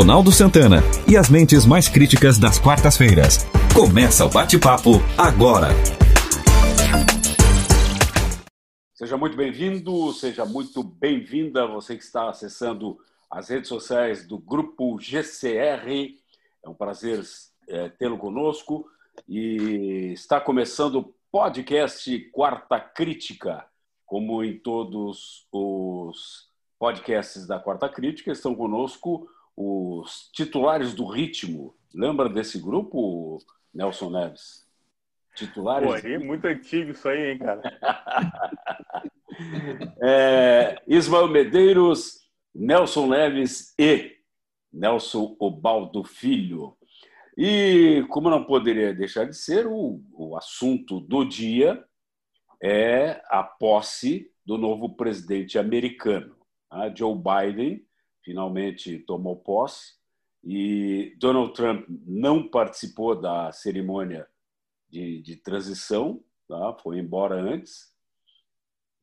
Ronaldo Santana e as mentes mais críticas das quartas-feiras. Começa o bate-papo agora. Seja muito bem-vindo, seja muito bem-vinda você que está acessando as redes sociais do Grupo GCR. É um prazer é, tê-lo conosco e está começando o podcast Quarta Crítica. Como em todos os podcasts da Quarta Crítica, estão conosco os titulares do ritmo. Lembra desse grupo, Nelson Neves? Titulares? Pô, aí, muito antigo isso aí, hein, cara? é, Ismael Medeiros, Nelson Neves e Nelson Obaldo Filho. E, como não poderia deixar de ser, o, o assunto do dia é a posse do novo presidente americano. Tá? Joe Biden finalmente tomou posse e Donald Trump não participou da cerimônia de, de transição, tá? foi embora antes.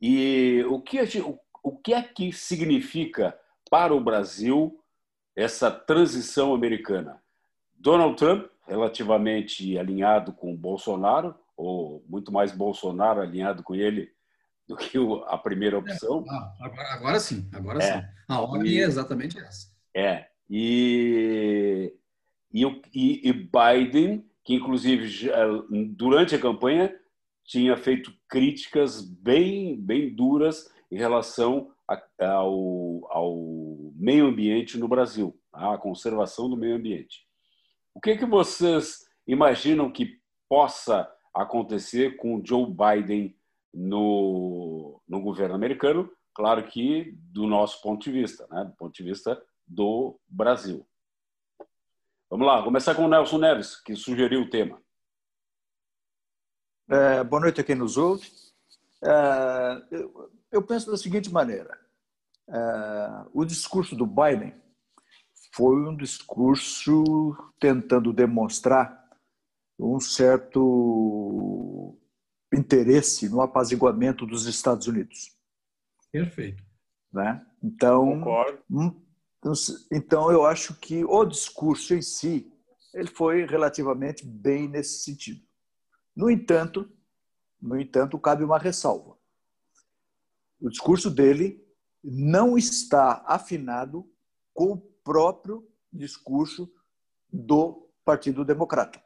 E o que, gente, o, o que é que significa para o Brasil essa transição americana? Donald Trump, relativamente alinhado com Bolsonaro, ou muito mais Bolsonaro alinhado com ele do que a primeira opção. É, agora, agora, sim, agora é. sim. A ordem e, é exatamente essa. É. E, e, e Biden, que inclusive durante a campanha tinha feito críticas bem, bem duras em relação ao, ao meio ambiente no Brasil, à conservação do meio ambiente. O que, que vocês imaginam que possa acontecer com Joe Biden no, no governo americano, claro que do nosso ponto de vista, né? do ponto de vista do Brasil. Vamos lá, começar com o Nelson Neves, que sugeriu o tema. É, boa noite a quem nos ouve. É, eu, eu, penso da seguinte maneira: é, o discurso do Biden foi um discurso tentando demonstrar um certo interesse no apaziguamento dos Estados Unidos. Perfeito. Né? Então, Concordo. Hum, então, eu acho que o discurso em si ele foi relativamente bem nesse sentido. No entanto, no entanto, cabe uma ressalva. O discurso dele não está afinado com o próprio discurso do Partido Democrata.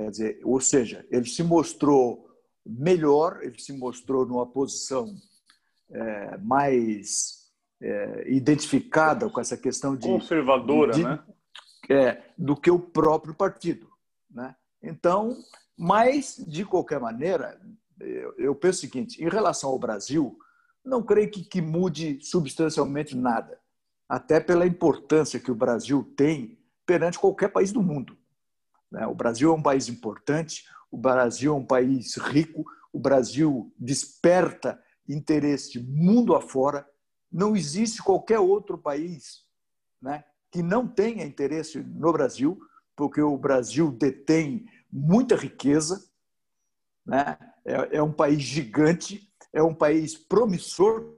Quer dizer, ou seja, ele se mostrou melhor, ele se mostrou numa posição é, mais é, identificada com essa questão de conservadora, de, né? É, do que o próprio partido, né? Então, mas de qualquer maneira, eu, eu penso o seguinte: em relação ao Brasil, não creio que, que mude substancialmente nada, até pela importância que o Brasil tem perante qualquer país do mundo. Né? O Brasil é um país importante, o Brasil é um país rico, o Brasil desperta interesse mundo afora. Não existe qualquer outro país né, que não tenha interesse no Brasil, porque o Brasil detém muita riqueza, né? é, é um país gigante, é um país promissor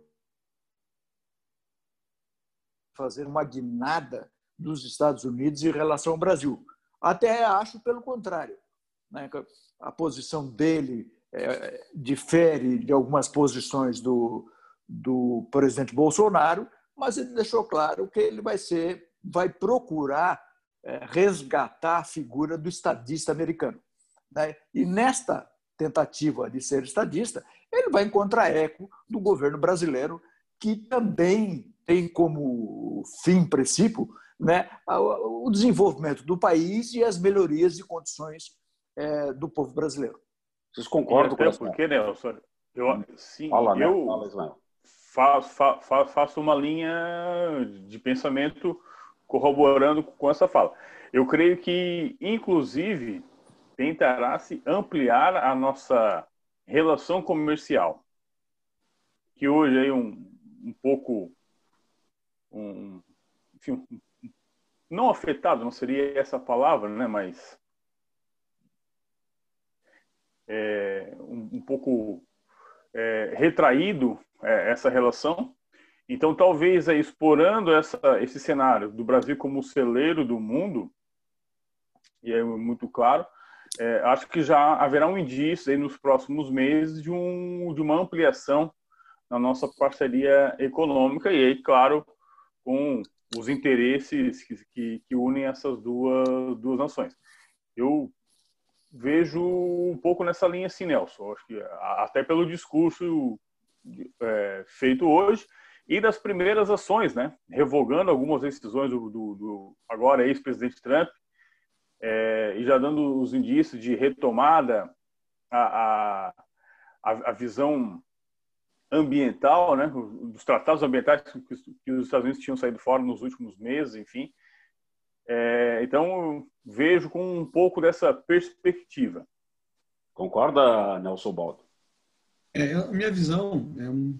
fazer uma guinada dos Estados Unidos em relação ao Brasil. Até acho pelo contrário. Né? A posição dele é, difere de algumas posições do, do presidente Bolsonaro, mas ele deixou claro que ele vai ser, vai procurar é, resgatar a figura do estadista americano. Né? E nesta tentativa de ser estadista, ele vai encontrar eco do governo brasileiro, que também tem como fim princípio né, o desenvolvimento do país e as melhorias de condições é, do povo brasileiro. Vocês concordam com isso? Porque, Nelson, eu, hum. sim, fala, né? eu fala, faço, fa, faço uma linha de pensamento corroborando com essa fala. Eu creio que, inclusive, tentará se ampliar a nossa relação comercial, que hoje é um, um pouco um, enfim, não afetado, não seria essa palavra, né? Mas é, um, um, pouco é, retraído é, essa relação. Então, talvez aí, explorando essa, esse cenário do Brasil como celeiro do mundo, e é muito claro, é, acho que já haverá um indício aí nos próximos meses de, um, de uma ampliação na nossa parceria econômica e aí, claro, com os interesses que, que, que unem essas duas, duas nações. Eu vejo um pouco nessa linha assim, Nelson. Acho que até pelo discurso é, feito hoje e das primeiras ações, né? Revogando algumas decisões do, do, do agora ex-presidente Trump é, e já dando os indícios de retomada a, a, a visão ambiental, né? Dos tratados ambientais que, os Estados Unidos tinham saído fora nos últimos meses, enfim. É, então, vejo com um pouco dessa perspectiva. Concorda, Nelson Baldo? É, a minha visão é, um,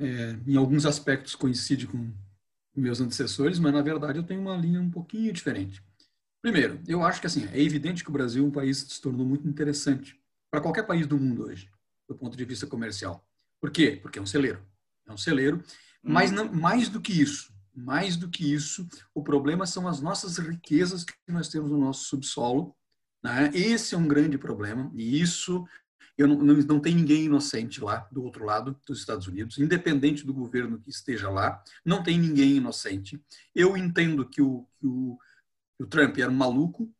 é, em alguns aspectos coincide com meus antecessores, mas na verdade eu tenho uma linha um pouquinho diferente. Primeiro, eu acho que assim é evidente que o Brasil é um país que se tornou muito interessante para qualquer país do mundo hoje, do ponto de vista comercial. Por quê? Porque é um celeiro. É um celeiro, mas não, mais do que isso, mais do que isso, o problema são as nossas riquezas que nós temos no nosso subsolo. Né? Esse é um grande problema e isso eu não, não, não, tem ninguém inocente lá do outro lado dos Estados Unidos, independente do governo que esteja lá, não tem ninguém inocente. Eu entendo que o, que o, que o Trump era um maluco,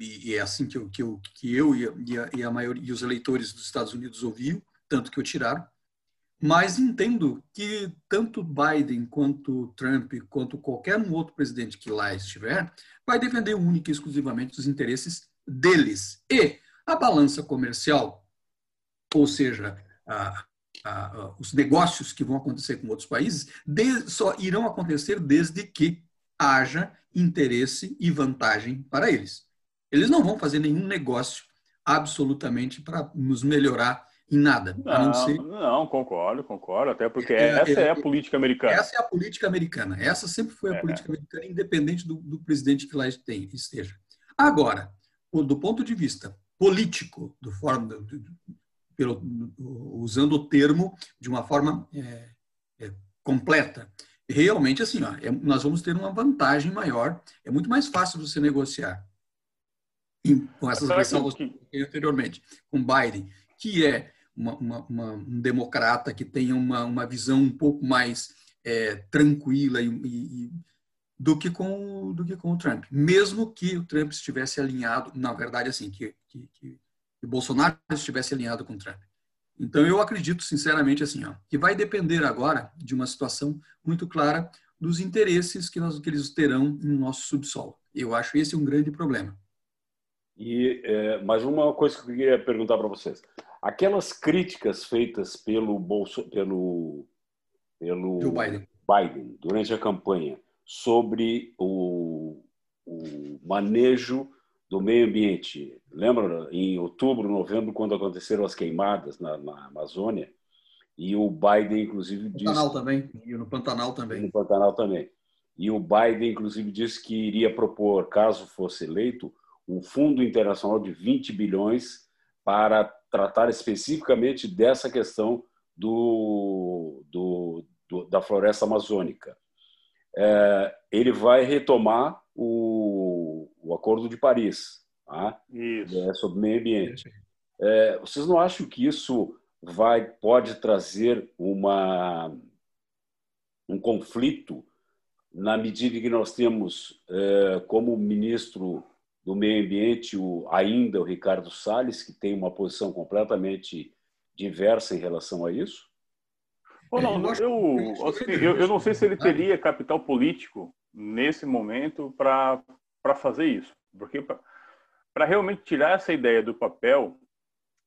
e é assim que eu, que eu, que eu e, a, e, a maioria, e os eleitores dos Estados Unidos ouviam, tanto que o tiraram. Mas entendo que tanto Biden quanto Trump, quanto qualquer um outro presidente que lá estiver, vai defender única e exclusivamente os interesses deles. E a balança comercial, ou seja, a, a, os negócios que vão acontecer com outros países, de, só irão acontecer desde que haja interesse e vantagem para eles. Eles não vão fazer nenhum negócio absolutamente para nos melhorar em nada. Não, ser... não, concordo, concordo, até porque é, essa é, é, a política americana. Essa é a política americana. Essa sempre foi a é. política americana, independente do, do, presidente que lá esteja. Agora, do ponto de vista político, do forma, do, do, pelo, usando o termo de uma forma é, é, completa, realmente assim, ó, é, nós vamos ter uma vantagem maior. É muito mais fácil você negociar com essas ressalvas que anteriormente, com Biden, que é uma, uma, uma, um democrata que tenha uma, uma visão um pouco mais é, tranquila e, e, do que com do que com o Trump, mesmo que o Trump estivesse alinhado, na verdade assim que, que, que o Bolsonaro estivesse alinhado com o Trump. Então eu acredito sinceramente assim, ó, que vai depender agora de uma situação muito clara dos interesses que, nós, que eles terão no nosso subsolo. Eu acho esse um grande problema. E é, mais uma coisa que eu queria perguntar para vocês: aquelas críticas feitas pelo Bolso, pelo pelo Biden. Biden. durante a campanha sobre o, o manejo do meio ambiente. Lembra em outubro, novembro, quando aconteceram as queimadas na, na Amazônia? E o Biden, inclusive, disse. No Pantanal também. E no Pantanal também. No Pantanal também. E o Biden, inclusive, disse que iria propor, caso fosse eleito, um fundo internacional de 20 bilhões para tratar especificamente dessa questão do, do, do da floresta amazônica. É, ele vai retomar o, o Acordo de Paris, tá? É, sobre meio ambiente. É, vocês não acham que isso vai pode trazer uma um conflito na medida que nós temos é, como ministro do Meio Ambiente, o, ainda o Ricardo Salles, que tem uma posição completamente diversa em relação a isso? não, eu, assim, eu, eu, não sei se ele teria capital político nesse momento para fazer isso. Porque para realmente tirar essa ideia do papel,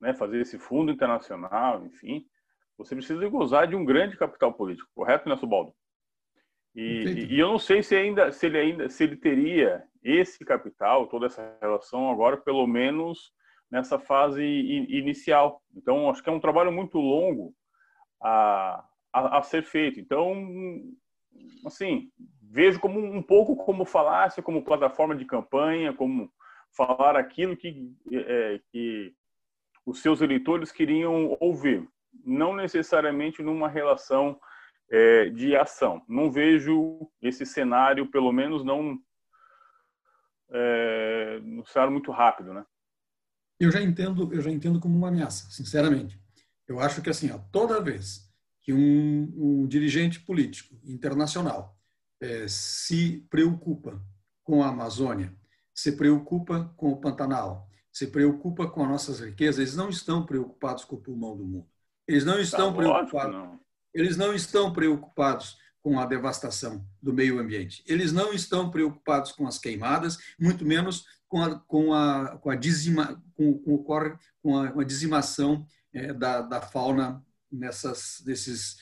né, fazer esse fundo internacional, enfim, você precisa gozar de um grande capital político, correto, Nelson Baldo? E, e, eu não sei se ainda se ele ainda se ele teria esse capital, toda essa relação agora, pelo menos nessa fase inicial. Então, acho que é um trabalho muito longo a, a, a ser feito. Então, assim, vejo como um pouco como falácia, como plataforma de campanha, como falar aquilo que, é, que os seus eleitores queriam ouvir, não necessariamente numa relação é, de ação. Não vejo esse cenário, pelo menos não é, no cenário muito rápido, né? Eu já entendo, eu já entendo como uma ameaça, sinceramente. Eu acho que assim, ó, toda vez que um, um dirigente político internacional é, se preocupa com a Amazônia, se preocupa com o Pantanal, se preocupa com as nossas riquezas, eles não estão preocupados com o pulmão do mundo. Eles não estão tá preocupados. Não. Eles não estão preocupados com a devastação do meio ambiente. Eles não estão preocupados com as queimadas, muito menos com a, com a, com a, dizima, com, com, com a, com a dizimação é, da, da fauna nessas, nesses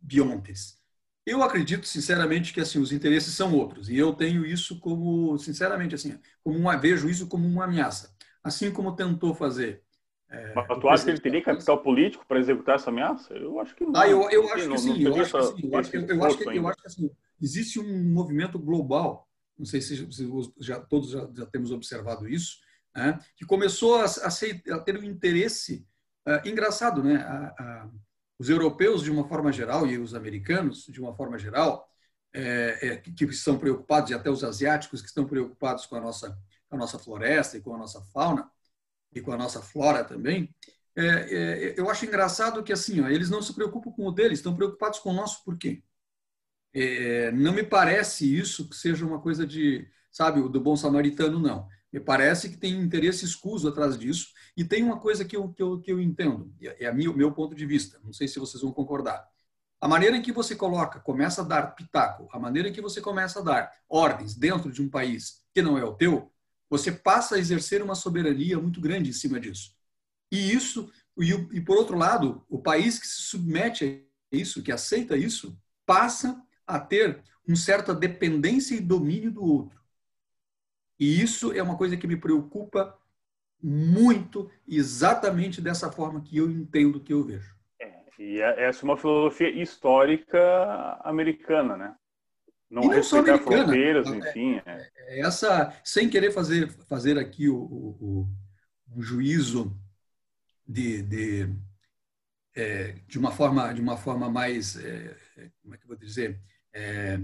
biontes. Eu acredito, sinceramente, que assim os interesses são outros e eu tenho isso como, sinceramente, assim, como uma vejo isso como uma ameaça, assim como tentou fazer. É, Mas tu acha que ele teria capital político para executar essa ameaça? Eu acho que não. Ah, eu, eu acho que sim. Eu acho que que, que, que assim, existe um movimento global. Não sei se, se já, todos já, já, temos observado isso, né, que começou a, a, a ter um interesse uh, engraçado, né? A, os europeus, de uma forma geral, e os americanos, de uma forma geral, é, é, que estão preocupados, e até os asiáticos que estão preocupados com a nossa, com a nossa floresta e com a nossa fauna, e com a nossa flora também, é, é, eu acho engraçado que assim, ó, eles não se preocupam com o deles, estão preocupados com o nosso por quê? É, não me parece isso que seja uma coisa de, sabe, do bom samaritano, não. Me parece que tem interesse escuso atrás disso. E tem uma coisa que eu, que eu, que eu entendo, é, é o meu ponto de vista, não sei se vocês vão concordar. A maneira em que você coloca, começa a dar pitaco, a maneira em que você começa a dar ordens dentro de um país que não é o teu, você passa a exercer uma soberania muito grande em cima disso. E isso, e, por outro lado, o país que se submete a isso, que aceita isso, passa a ter uma certa dependência e domínio do outro. E isso é uma coisa que me preocupa muito, exatamente dessa forma que eu entendo, que eu vejo. É, e é, essa é uma filosofia histórica americana, né? Não, não só americana. fronteiras, é, enfim. É. é. Essa, sem querer fazer, fazer aqui o, o, o juízo de, de, é, de, uma forma de uma forma mais é, como é que eu vou dizer é,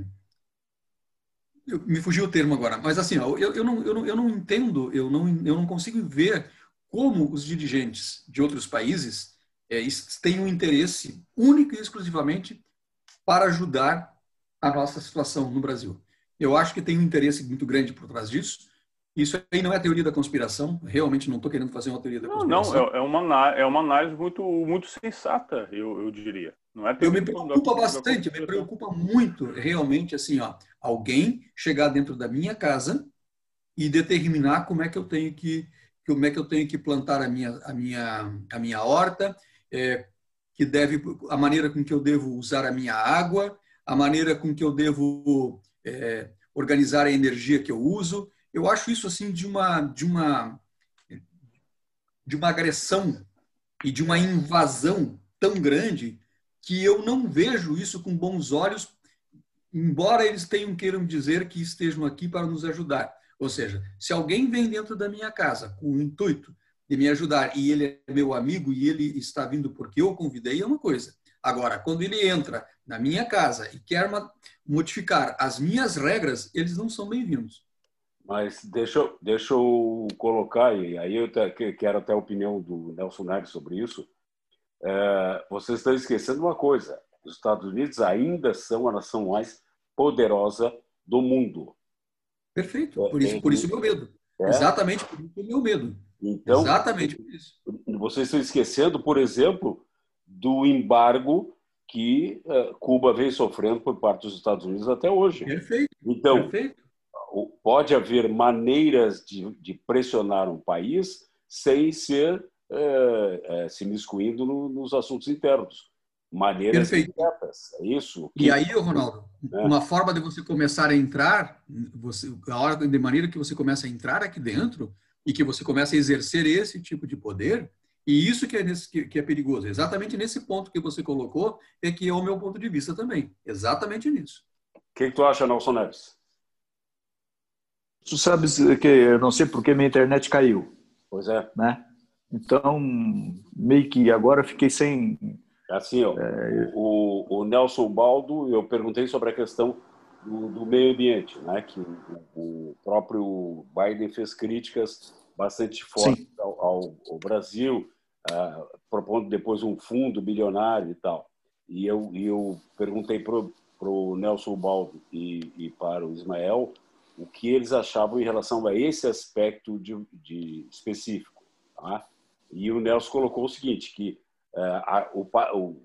eu, me fugiu o termo agora, mas assim, ó, eu, eu, não, eu, não, eu não entendo, eu não, eu não consigo ver como os dirigentes de outros países é, têm um interesse único e exclusivamente para ajudar a nossa situação no Brasil. Eu acho que tem um interesse muito grande por trás disso. Isso aí não é teoria da conspiração. Realmente não estou querendo fazer uma teoria da conspiração. Não, não é, uma, é uma análise muito, muito sensata, eu, eu diria. Não é eu me preocupa bastante, me preocupa muito, realmente, assim, ó, alguém chegar dentro da minha casa e determinar como é que eu tenho que como é que eu tenho que plantar a minha a minha a minha horta, é, que deve a maneira com que eu devo usar a minha água, a maneira com que eu devo é, organizar a energia que eu uso. Eu acho isso assim de uma de uma de uma agressão e de uma invasão tão grande que eu não vejo isso com bons olhos, embora eles tenham queiram dizer que estejam aqui para nos ajudar. Ou seja, se alguém vem dentro da minha casa com o intuito de me ajudar e ele é meu amigo e ele está vindo porque eu convidei, é uma coisa. Agora, quando ele entra na minha casa e quer modificar as minhas regras, eles não são bem-vindos. Mas deixa, deixa eu colocar, e aí eu quero até a opinião do Nelson Neves sobre isso, é, vocês estão esquecendo uma coisa: os Estados Unidos ainda são a nação mais poderosa do mundo. Perfeito. É, por isso, por isso meu medo. É. Exatamente por isso meu medo. Então, Exatamente por isso. Vocês estão esquecendo, por exemplo, do embargo que uh, Cuba vem sofrendo por parte dos Estados Unidos até hoje. Perfeito. Então, Perfeito. pode haver maneiras de, de pressionar um país sem ser é, é, se miscuindo no, nos assuntos internos. Maneiras diretas, é isso. E aí, Ronaldo, é. uma forma de você começar a entrar, você, a hora de maneira que você começa a entrar aqui dentro e que você começa a exercer esse tipo de poder, e isso que é, nesse, que, que é perigoso. Exatamente nesse ponto que você colocou, é que é o meu ponto de vista também. Exatamente nisso. O que, que tu acha, Nelson Neves? Tu sabes que eu não sei porque minha internet caiu. Pois é. Né? Então, meio que agora fiquei sem, Assim, ó, é... o, o, Nelson Baldo, eu perguntei sobre a questão do, do meio ambiente, né? que o, o, próprio Biden fez críticas bastante fortes ao, ao, ao, Brasil, uh, propondo depois um fundo bilionário e tal. E eu, e eu perguntei para o Nelson Baldo e, e para o Ismael o que eles achavam em relação a esse aspecto de, de específico. Tá? E o Nelson colocou o seguinte, que é, a, o, o,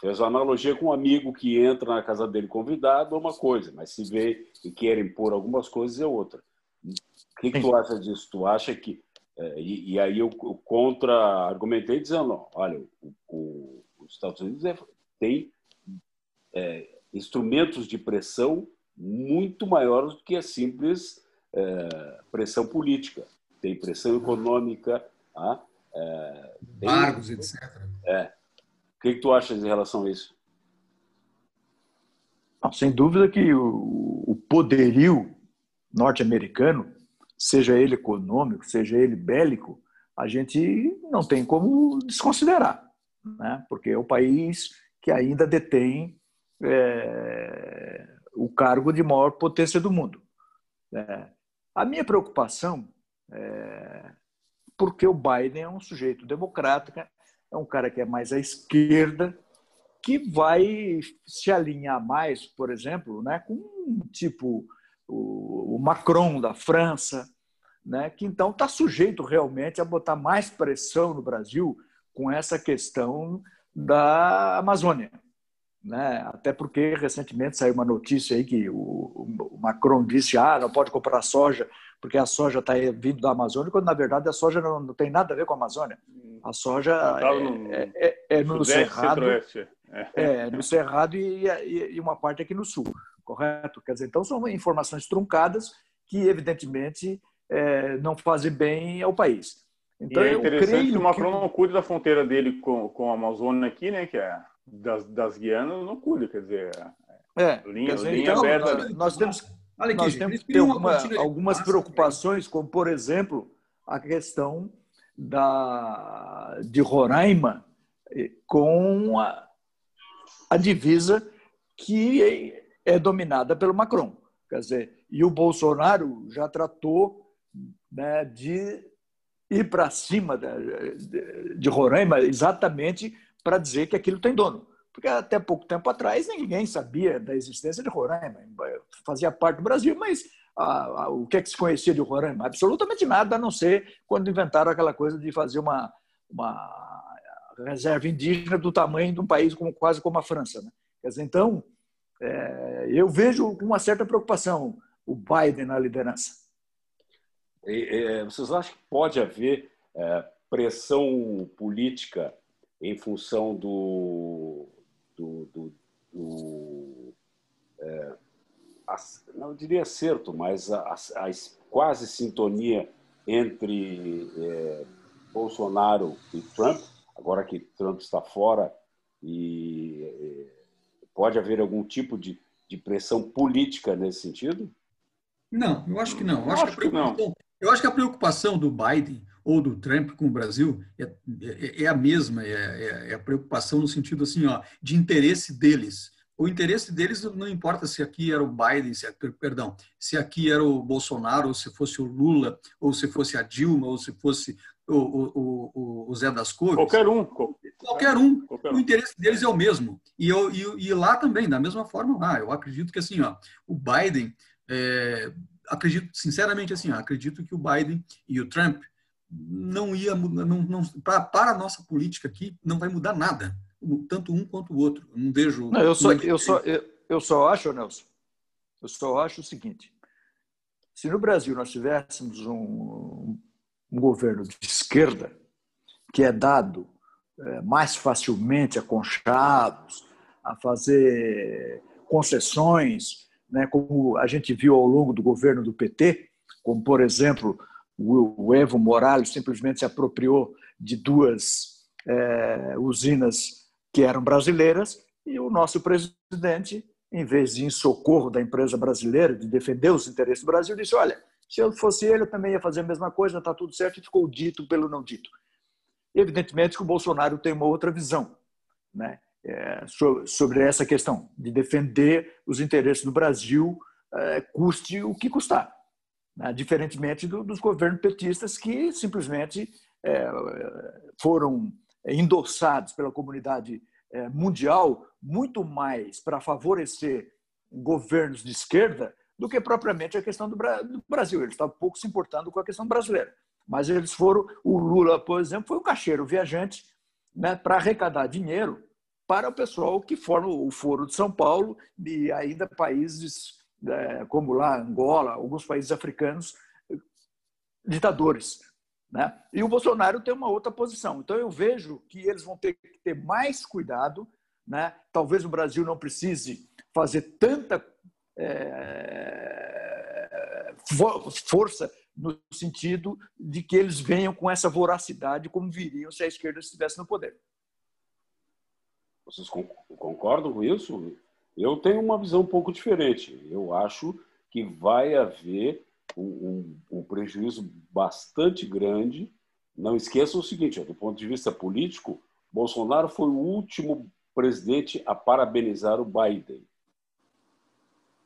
fez uma analogia com um amigo que entra na casa dele convidado é uma coisa, mas se vê e quer impor algumas coisas é outra. O que, que tu acha disso? Tu acha que... É, e, e, aí eu, eu contra-argumentei dizendo, olha, o, o, os Estados Unidos é, tem é, instrumentos de pressão muito maiores do que a simples é, pressão política. Tem pressão econômica, ah, é, embargos, etc. É. O que, que tu achas em relação a isso? sem dúvida que o, o poderio norte-americano, seja ele econômico, seja ele bélico, a gente não tem como desconsiderar, né? porque é o país que ainda detém é, o cargo de maior potência do mundo. É, a minha preocupação é porque o Biden é um sujeito democrático, é um cara que é mais à esquerda, que vai se alinhar mais, por exemplo, né, com um tipo o Macron da França, né, que então está sujeito realmente a botar mais pressão no Brasil com essa questão da Amazônia. Né? Até porque recentemente saiu uma notícia aí que o, o Macron disse ah, não pode comprar soja porque a soja está vindo da Amazônia, quando na verdade a soja não, não, tem nada a ver com a Amazônia. A soja é, é, é, no Cerrado, é. é, no Cerrado e, e, uma parte aqui no Sul, correto? Quer dizer, então são informações truncadas que evidentemente é, não fazem bem ao país. Então, e é interessante que o Macron que... não cuida da fronteira dele com, com a Amazônia aqui, né? Que é das, das Guianas, não cuida, quer dizer, é, linha, dizer, linha então, aberta. Nós, nós temos Olha aqui, Nós temos que ter alguma, algumas preocupações, como, por exemplo, a questão da, de Roraima eh, com a, a divisa que é, dominada pelo Macron. Quer dizer, e o Bolsonaro já tratou né, de ir para cima de, de, de Roraima exatamente para dizer que aquilo tem dono porque até pouco tempo atrás ninguém sabia da existência de Roraima. Fazia parte do Brasil, mas o que é que se conhecia de Roraima? Absolutamente nada, a não ser quando inventaram aquela coisa de fazer uma, uma reserva indígena do tamanho de um país como, quase como a França. Né? Quer dizer, então, é, eu vejo com uma certa preocupação o Biden na liderança. E, vocês acham que pode haver é, pressão política em função do, do, do, do é, não diria acerto, mas a, a, a quase sintonia entre é, Bolsonaro e Trump, agora que Trump está fora e é, pode haver algum tipo de, de pressão política nesse sentido? Não, eu acho que não. Eu acho, acho que, não. Eu acho que a preocupação do Biden ou do Trump com o Brasil é, é, é a mesma, é, é, é, a preocupação no sentido assim, ó, de interesse deles. O interesse deles não importa se aqui era o Biden, se, perdão, se aqui era o Bolsonaro, ou se fosse o Lula, ou se fosse a Dilma, ou se fosse o, o, o, o Zé das Cores. Qualquer um. Qualquer um. Qualquer um. O interesse deles é o mesmo. E, eu, e, e lá também, da mesma forma, ah, eu acredito que assim, ó, o Biden, é, acredito, sinceramente assim, ó, acredito que o Biden e o Trump não ia não, não para, para a nossa política aqui não vai mudar nada tanto um quanto o outro não vejo não, eu só eu só eu, eu só acho Nelson eu só acho o seguinte se no Brasil nós tivéssemos um, um governo de esquerda que é dado é, mais facilmente a conchados a fazer concessões né, como a gente viu ao longo do governo do PT como por exemplo o Evo Morales simplesmente se apropriou de duas é, usinas que eram brasileiras e o nosso presidente, em vez de em socorro da empresa brasileira, de defender os interesses do Brasil, disse: olha, se eu fosse ele, eu também ia fazer a mesma coisa, está tudo certo, e ficou dito pelo não dito. Evidentemente que o Bolsonaro tem uma outra visão. né, é, sobre essa questão de defender os interesses do Brasil, é, custe o que custar. Né, diferentemente do, dos governos petistas que simplesmente é, foram endossados pela comunidade é, mundial muito mais para favorecer governos de esquerda do que propriamente a questão do Brasil. Eles estavam pouco se importando com a questão brasileira. Mas eles foram, o Lula, por exemplo, foi um caixeiro viajante né, para arrecadar dinheiro para o pessoal que forma o Foro de São Paulo e ainda países é, como lá Angola, alguns países africanos, ditadores. Né? E o Bolsonaro tem uma outra posição. Então eu vejo que eles vão ter que ter mais cuidado. Né? Talvez o Brasil não precise fazer tanta é, força no sentido de que eles venham com essa voracidade como viriam se a esquerda estivesse no poder. Vocês concordam com isso? Eu tenho uma visão um pouco diferente. Eu acho que vai haver um, um, um prejuízo bastante grande. Não esqueçam o seguinte: do ponto de vista político, Bolsonaro foi o último presidente a parabenizar o Biden.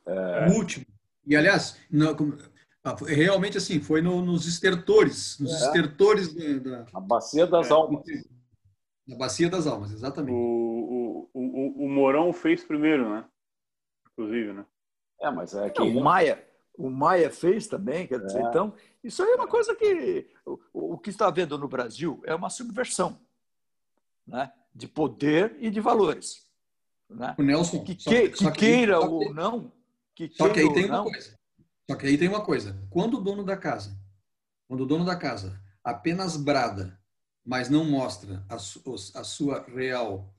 É... O último. E, aliás, não, ah, realmente assim, foi no, nos estertores, nos é. estertores da, da... A Bacia das é. Almas. Na Bacia das Almas, exatamente. O, o, o, o Mourão fez primeiro, né? Inclusive, né? É, mas é que... o Maia, o Maia fez também, quer dizer, é. então, isso aí é uma coisa que o, o que está vendo no Brasil é uma subversão né? de poder e de valores. Né? O Nelson, que, que, que, que queira ou não, que só que aí tem uma coisa. Só que aí tem uma coisa. Quando o dono da casa, quando o dono da casa apenas brada, mas não mostra a, a sua real,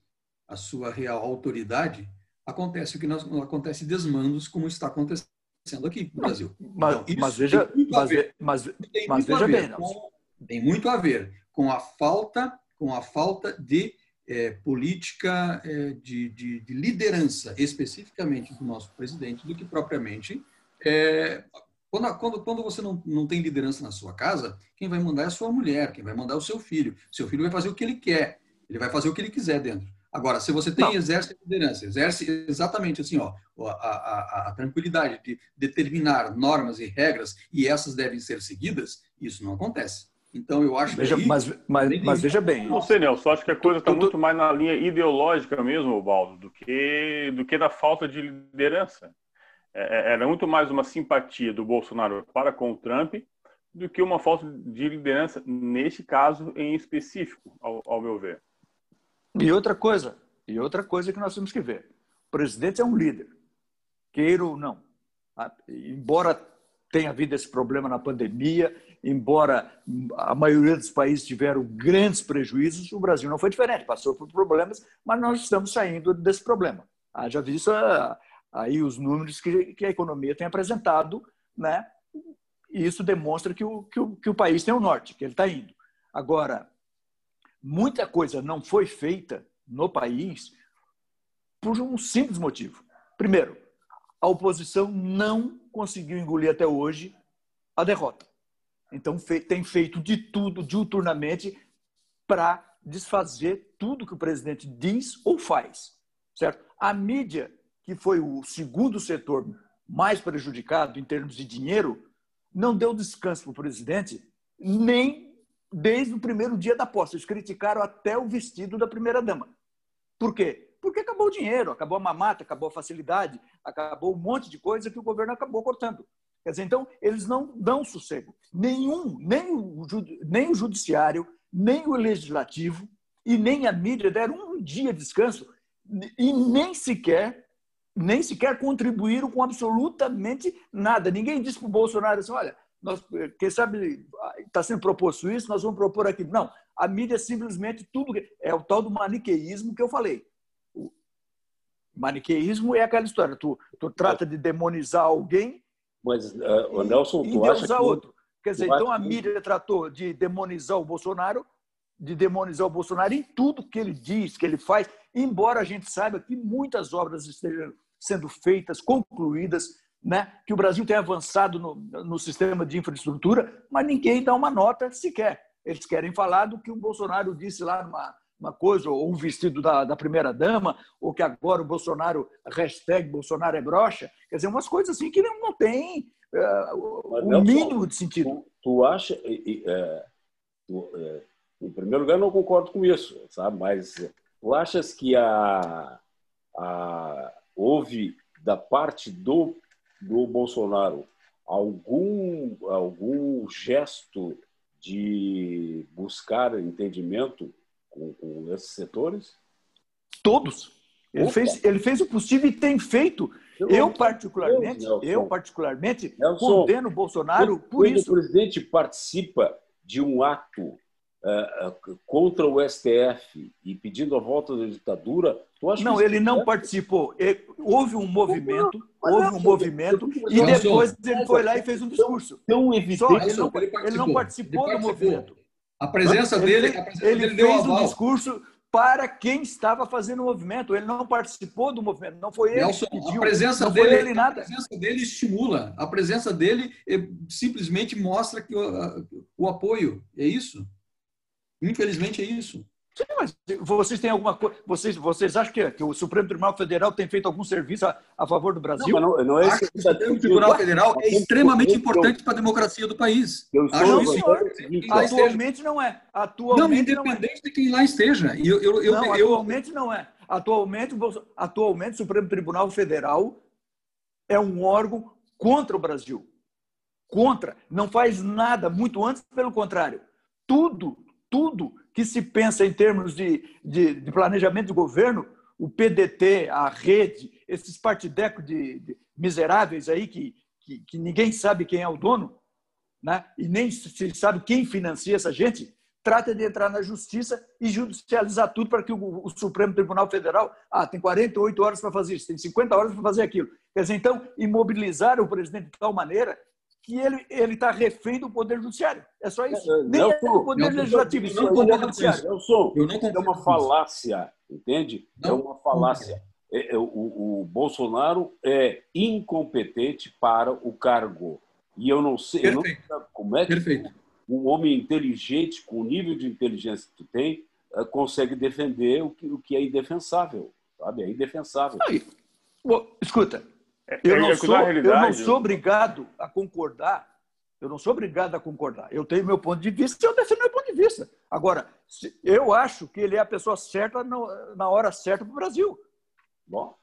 a sua real autoridade, acontece o que nós, acontece desmandos como está acontecendo aqui no Brasil. Mas, então, mas veja, mas, mas, mas veja bem, com, tem muito a ver com a falta, com a falta de é, política é, de, de, de, liderança, especificamente do nosso presidente, do que propriamente. É, quando, quando, quando você não, não tem liderança na sua casa, quem vai mandar é a sua mulher, quem vai mandar é o seu filho. Seu filho vai fazer o que ele quer, ele vai fazer o que ele quiser dentro. Agora, se você tem exército de liderança, exerce exatamente assim, ó, a, a, a, tranquilidade de determinar normas e regras e essas devem ser seguidas, isso não acontece. Então, eu acho veja, que. Mas, mas, mas veja bem. Não sei, Nelson, acho que a coisa está muito mais na linha ideológica mesmo, Baldo, do que, do que da falta de liderança. É, é, era muito mais uma simpatia do Bolsonaro para com o Trump do que uma falta de liderança, neste caso em específico, ao, ao meu ver. E outra coisa, e outra coisa que nós temos que ver: o presidente é um líder, queira ou não. Ah, embora tenha havido esse problema na pandemia, embora a maioria dos países tiveram grandes prejuízos, o Brasil não foi diferente, passou por problemas, mas nós estamos saindo desse problema. Haja visto ah, aí os números que, a economia tem apresentado, né? e isso demonstra que o, que o, que o país tem o norte, que ele está indo. Agora, muita coisa não foi feita no país por um simples motivo. Primeiro, a oposição não conseguiu engolir até hoje a derrota. Então, tem feito de tudo, diuturnamente, para desfazer tudo que o presidente diz ou faz. Certo? A mídia, que foi o segundo setor mais prejudicado em termos de dinheiro, não deu descanso para o presidente nem desde o primeiro dia da posse. Eles criticaram até o vestido da primeira-dama. Por quê? Porque acabou o dinheiro, acabou a mamata, acabou a facilidade, acabou um monte de coisa que o governo acabou cortando. Quer dizer, então, eles não dão sossego. Nenhum, nem o, nem o judiciário, nem o legislativo e nem a mídia deram um dia de descanso e nem sequer nem sequer contribuíram com absolutamente nada. Ninguém disse para o Bolsonaro assim, olha, nós, quem sabe está sendo proposto isso, nós vamos propor aquilo. Não, a mídia simplesmente tudo é o tal do maniqueísmo que eu falei. Maniqueísmo é aquela história, tu, tu trata de demonizar alguém mas, uh, o Nelson, tu acha que... outro. Quer dizer, então a mídia tratou de demonizar o Bolsonaro, de demonizar o Bolsonaro em tudo que ele diz, que ele faz, embora a gente saiba que muitas obras estejam sendo feitas, concluídas, né? que o Brasil tem avançado no, no sistema de infraestrutura, mas ninguém dá uma nota sequer. Eles querem falar do que o Bolsonaro disse lá numa, uma coisa, ou um vestido da, da primeira-dama, ou que agora o Bolsonaro, hashtag Bolsonaro é brocha. Quer dizer, umas coisas assim que não, não tem uh, o Nelson, mínimo de sentido. Tu, tu acha. É, tu, é, em primeiro lugar, não concordo com isso, sabe? Mas tu achas que a, a, houve da parte do, do Bolsonaro algum, algum gesto de buscar entendimento com, com esses setores? Todos. Ele fez, ele fez o possível e tem feito. Eu, particularmente, Deus, eu, particularmente, Nelson, condeno o Bolsonaro por quando isso. o presidente participa de um ato uh, contra o STF e pedindo a volta da ditadura, tu acha Não, ele é não participou. Houve um movimento, houve um movimento, e depois ele foi lá e fez um discurso. Tão evidente. Só, ele, não, ele não participou do movimento. A presença dele, a presença ele dele fez um discurso para quem estava fazendo o movimento. Ele não participou do movimento, não foi ele Nelson, que pediu, a presença não dele, ele nada. A presença dele estimula, a presença dele eh, simplesmente mostra que o, o apoio. É isso. Infelizmente é isso. Sim, mas vocês têm alguma coisa. Vocês, vocês acham que, que, o Supremo Tribunal Federal tem feito algum serviço a, a favor do Brasil? Não, não, não é Acho que o Supremo Tribunal Federal é extremamente importante para a democracia do país. Eu estou, não, senhor. Atualmente não é. Atualmente não, independente não é. de quem lá esteja. Eu, eu, eu, não, atualmente não é. Atualmente, atualmente, o Supremo Tribunal Federal é um órgão contra o Brasil. Contra. Não faz nada, muito antes, pelo contrário. Tudo, tudo que se pensa em termos de, de, de planejamento de governo, o PDT, a rede, esses partidecos de, de miseráveis aí que, que, que, ninguém sabe quem é o dono, né? e nem se sabe quem financia essa gente, trata de entrar na justiça e judicializar tudo para que o, o Supremo Tribunal Federal ah, tem 48 horas para fazer isso, tem 50 horas para fazer aquilo. Quer dizer, então, imobilizar o presidente de tal maneira que ele ele está refém do poder judiciário. É só isso. É, Nem é o poder legislativo, sim o poder judiciário. Nelson, é uma falácia, entende? Não, é uma falácia. É, é, o, o, Bolsonaro é incompetente para o cargo. E eu não sei eu não como é que Perfeito. um homem inteligente, com o nível de inteligência que tu tem, eh, consegue defender o que, o que é indefensável. Sabe? É indefensável. Aí, escuta, é, eu não, sou, eu não sou obrigado a concordar. Eu não sou obrigado a concordar. Eu tenho meu ponto de vista e eu defendo meu ponto de vista. Agora, eu acho que ele é a pessoa certa na hora certa para o Brasil. Bom.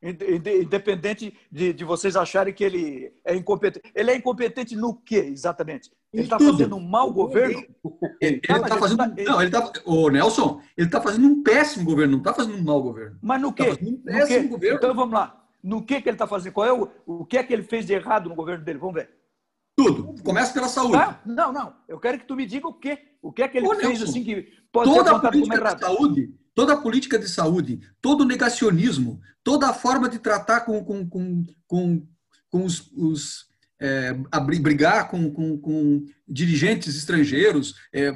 Independente de, de, vocês acharem que ele é incompetente. Ele é incompetente no quê, exatamente? Ele está fazendo um mau governo? Ele está fazendo. Tá, não, ele está. Ô, Nelson, ele está fazendo um péssimo governo, não está fazendo um mau governo. Mas no quê? Tá um péssimo governo. Então vamos lá no que, que ele está fazendo, qual é o, o que é que ele fez de errado no governo dele. Vamos ver. Tudo. Começa pela saúde. Ah, não, não. Eu quero que tu me diga o que, o que é que ele Ô, fez Nelson, assim que pode toda ser a política como errado. De saúde, toda a política de saúde, todo o negacionismo, toda a forma de tratar com, com, com, com, com os, os é, brigar com, com, com dirigentes estrangeiros, é,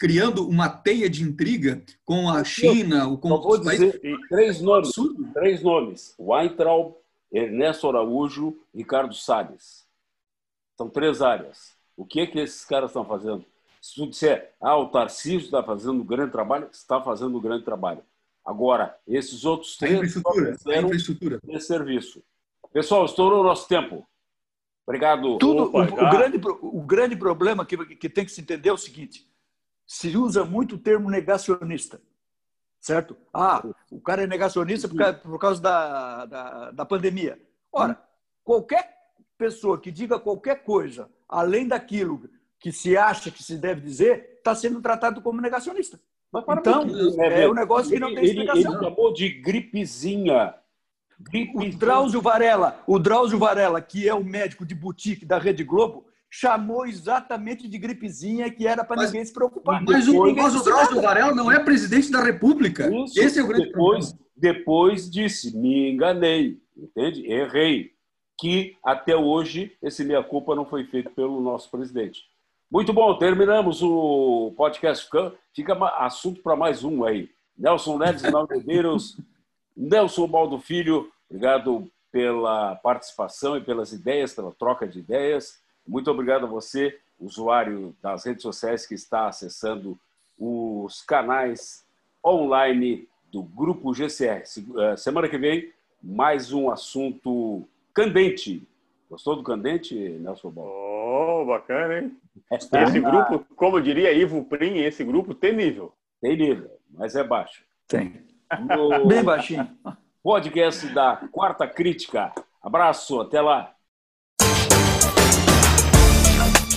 criando uma teia de intriga com a China, o com vou dizer três nomes, três nomes: Weintraub, Ernesto Araújo, Ricardo Salles. São três áreas. O que é que esses caras estão fazendo? Se tu disser, ah, o Tarcísio está fazendo um grande trabalho, está fazendo um grande trabalho. Agora, esses outros três infraestrutura, fizeram infraestrutura. esse serviço. Pessoal, estourou o nosso tempo. Obrigado. Tudo, o, o, grande, o grande problema que, que tem que se entender é o seguinte: se usa muito o termo negacionista, certo? Ah, o cara é negacionista por causa, por causa da, da, da, pandemia. Ora, qualquer pessoa que diga qualquer coisa além daquilo que se acha que se deve dizer, está sendo tratado como negacionista. então, é um negócio que não tem explicação. Ele, ele chamou de gripezinha. gripezinha. O Drauzio Varela, o Drauzio Varela, que é o médico de boutique da Rede Globo, chamou exatamente de gripezinha que era para ninguém se preocupar. Mas o, mas o Drauzio Varela não é presidente da República. Isso, Esse é o grande depois, problema. Depois disse, me enganei, entende? Errei. Que até hoje esse meia-culpa não foi feito pelo nosso presidente. Muito bom, terminamos o podcast. Fica assunto para mais um aí. Nelson Neves, Medeiros, Nelson Baldo Filho, obrigado pela participação e pelas ideias, pela troca de ideias. Muito obrigado a você, usuário das redes sociais que está acessando os canais online do Grupo GCR. Eh, semana que vem, mais um assunto candente. Gostou do candente, Nelson Ball? Oh, bacana, hein? Esse grupo, como diria Ivo Prim, esse grupo tem nível. Tem nível, mas é baixo. Tem. No Bem baixinho. Podcast da Quarta Crítica. Abraço, até lá.